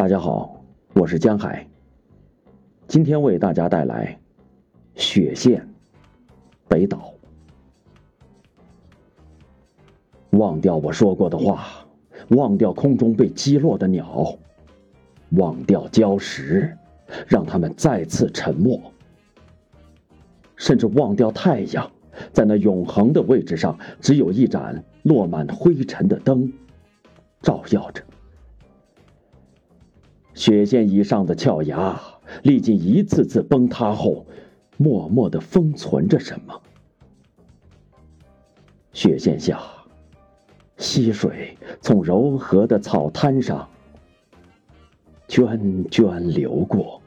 大家好，我是江海。今天为大家带来雪线北岛。忘掉我说过的话，忘掉空中被击落的鸟，忘掉礁石，让他们再次沉默，甚至忘掉太阳，在那永恒的位置上，只有一盏落满灰尘的灯，照耀着。雪线以上的峭崖，历经一次次崩塌后，默默的封存着什么？雪线下，溪水从柔和的草滩上涓涓流过。